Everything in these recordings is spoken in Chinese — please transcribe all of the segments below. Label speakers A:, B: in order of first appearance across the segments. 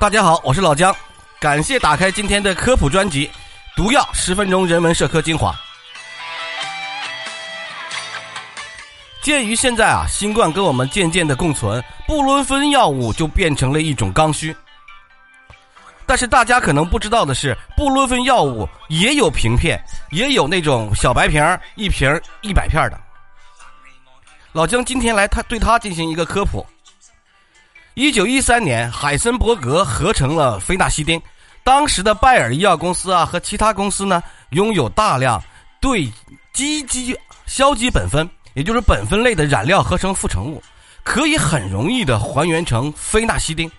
A: 大家好，我是老姜，感谢打开今天的科普专辑《毒药十分钟人文社科精华》。鉴于现在啊，新冠跟我们渐渐的共存，布洛芬药物就变成了一种刚需。但是大家可能不知道的是，布洛芬药物也有瓶片，也有那种小白瓶儿一瓶一百片的。老姜今天来他对他进行一个科普。一九一三年，海森伯格合成了非那西丁。当时的拜耳医药公司啊和其他公司呢，拥有大量对基基硝基苯酚，也就是苯酚类的染料合成副成物，可以很容易的还原成非那西丁。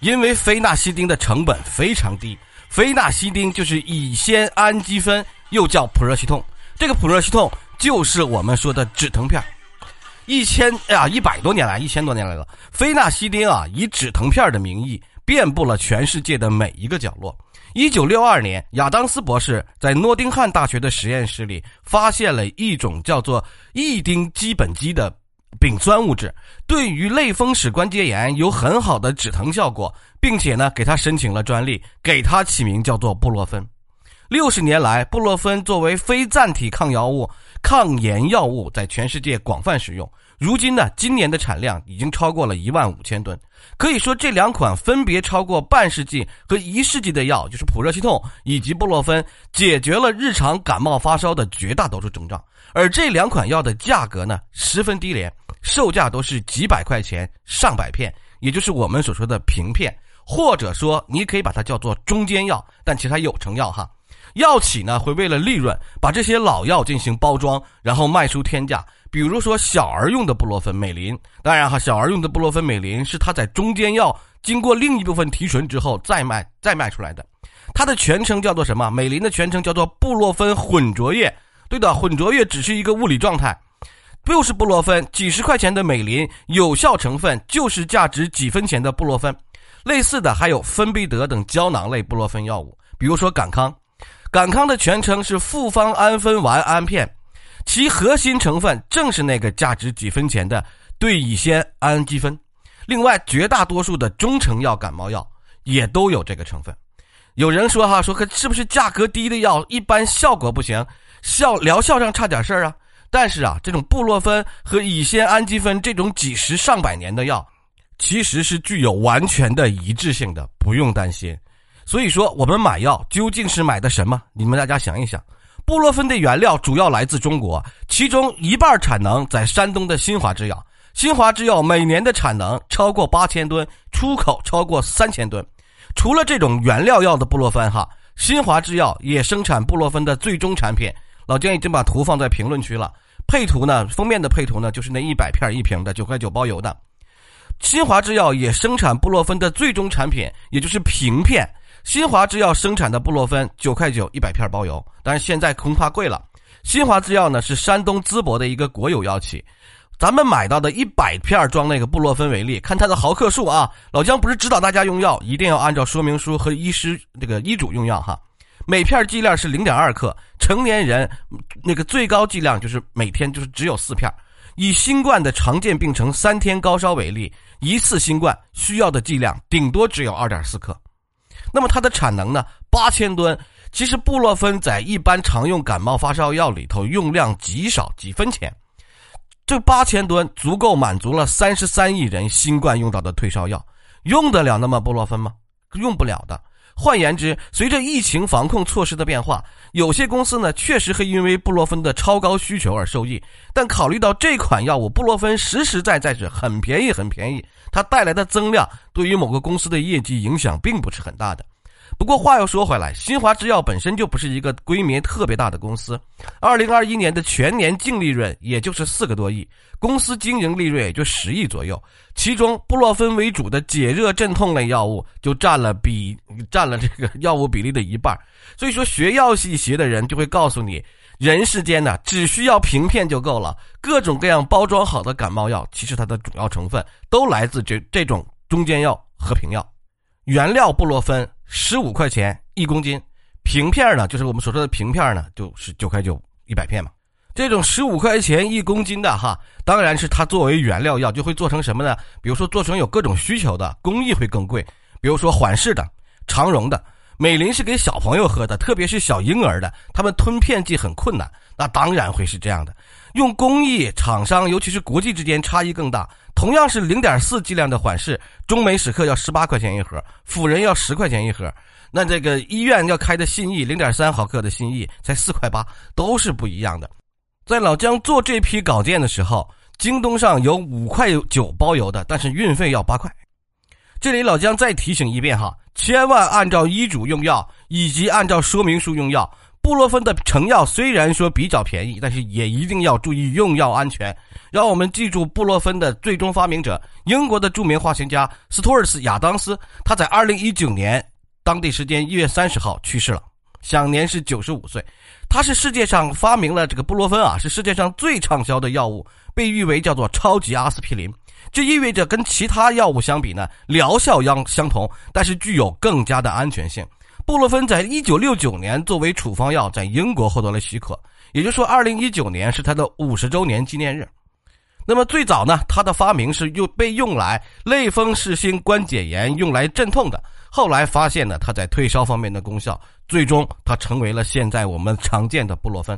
A: 因为非那西丁的成本非常低，非那西丁就是乙酰氨基酚，又叫普热西痛。这个普热西痛就是我们说的止疼片。一千呀，一百多年来，一千多年来了，非那西丁啊，以止疼片的名义遍布了全世界的每一个角落。一九六二年，亚当斯博士在诺丁汉大学的实验室里发现了一种叫做异丁基苯基的丙酸物质，对于类风湿关节炎有很好的止疼效果，并且呢，给他申请了专利，给他起名叫做布洛芬。六十年来，布洛芬作为非甾体抗药物、抗炎药物，在全世界广泛使用。如今呢，今年的产量已经超过了一万五千吨，可以说这两款分别超过半世纪和一世纪的药，就是普热西痛以及布洛芬，解决了日常感冒发烧的绝大多数症状。而这两款药的价格呢，十分低廉，售价都是几百块钱上百片，也就是我们所说的平片，或者说你可以把它叫做中间药，但其实它有成药哈。药企呢会为了利润，把这些老药进行包装，然后卖出天价。比如说小儿用的布洛芬美林，当然哈，小儿用的布洛芬美林是它在中间药经过另一部分提纯之后再卖再卖出来的。它的全称叫做什么？美林的全称叫做布洛芬混浊液。对的，混浊液只是一个物理状态，就是布洛芬。几十块钱的美林有效成分就是价值几分钱的布洛芬。类似的还有芬必得等胶囊类布洛芬药物，比如说感康。感康的全称是复方氨酚烷胺片。其核心成分正是那个价值几分钱的对乙酰氨基酚，另外绝大多数的中成药感冒药也都有这个成分。有人说哈说可是不是价格低的药一般效果不行，效疗效上差点事儿啊？但是啊，这种布洛芬和乙酰氨基酚这种几十上百年的药，其实是具有完全的一致性的，不用担心。所以说我们买药究竟是买的什么？你们大家想一想。布洛芬的原料主要来自中国，其中一半产能在山东的新华制药。新华制药每年的产能超过八千吨，出口超过三千吨。除了这种原料药的布洛芬，哈，新华制药也生产布洛芬的最终产品。老姜已经把图放在评论区了，配图呢，封面的配图呢，就是那一百片一瓶的，九块九包邮的。新华制药也生产布洛芬的最终产品，也就是瓶片。新华制药生产的布洛芬九块九一百片包邮，但是现在恐怕贵了。新华制药呢是山东淄博的一个国有药企，咱们买到的一百片装那个布洛芬为例，看它的毫克数啊。老姜不是指导大家用药，一定要按照说明书和医师这个医嘱用药哈。每片剂量是零点二克，成年人那个最高剂量就是每天就是只有四片。以新冠的常见病程三天高烧为例，一次新冠需要的剂量顶多只有二点四克。那么它的产能呢？八千吨。其实布洛芬在一般常用感冒发烧药里头用量极少，几分钱。这八千吨足够满足了三十三亿人新冠用到的退烧药，用得了那么布洛芬吗？用不了的。换言之，随着疫情防控措施的变化，有些公司呢确实会因为布洛芬的超高需求而受益。但考虑到这款药物布洛芬实实在在是很便宜，很便宜，它带来的增量对于某个公司的业绩影响并不是很大的。不过话又说回来，新华制药本身就不是一个规模特别大的公司，二零二一年的全年净利润也就是四个多亿，公司经营利润也就十亿左右，其中布洛芬为主的解热镇痛类药物就占了比占了这个 药物比例的一半。所以说，学药系学的人就会告诉你，人世间呢只需要平片就够了，各种各样包装好的感冒药，其实它的主要成分都来自这这种中间药和平药，原料布洛芬。十五块钱一公斤，瓶片呢，就是我们所说的瓶片呢，就是九块九一百片嘛。这种十五块钱一公斤的哈，当然是它作为原料药就会做成什么呢？比如说做成有各种需求的工艺会更贵。比如说缓释的、肠溶的。美林是给小朋友喝的，特别是小婴儿的，他们吞片剂很困难，那当然会是这样的。用工艺、厂商，尤其是国际之间差异更大。同样是零点四剂量的缓释，中美史克要十八块钱一盒，辅仁要十块钱一盒。那这个医院要开的信义零点三毫克的信义才四块八，都是不一样的。在老姜做这批稿件的时候，京东上有五块九包邮的，但是运费要八块。这里老姜再提醒一遍哈。千万按照医嘱用药，以及按照说明书用药。布洛芬的成药虽然说比较便宜，但是也一定要注意用药安全。让我们记住布洛芬的最终发明者——英国的著名化学家斯托尔斯·亚当斯。他在二零一九年当地时间一月三十号去世了，享年是九十五岁。他是世界上发明了这个布洛芬啊，是世界上最畅销的药物，被誉为叫做超级阿司匹林。这意味着跟其他药物相比呢，疗效相相同，但是具有更加的安全性。布洛芬在一九六九年作为处方药在英国获得了许可，也就是说，二零一九年是它的五十周年纪念日。那么最早呢，它的发明是用被用来类风湿性关节炎用来镇痛的，后来发现呢，它在退烧方面的功效，最终它成为了现在我们常见的布洛芬。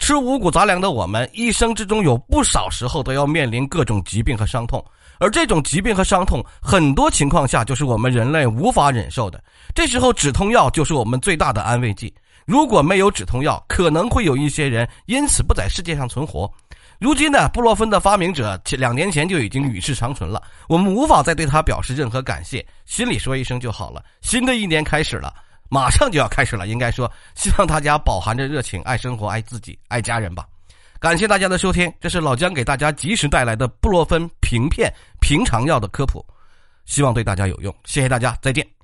A: 吃五谷杂粮的我们，一生之中有不少时候都要面临各种疾病和伤痛，而这种疾病和伤痛，很多情况下就是我们人类无法忍受的。这时候止痛药就是我们最大的安慰剂。如果没有止痛药，可能会有一些人因此不在世界上存活。如今呢，布洛芬的发明者两年前就已经与世长存了，我们无法再对他表示任何感谢，心里说一声就好了。新的一年开始了。马上就要开始了，应该说，希望大家饱含着热情，爱生活，爱自己，爱家人吧。感谢大家的收听，这是老姜给大家及时带来的布洛芬平片平常药的科普，希望对大家有用。谢谢大家，再见。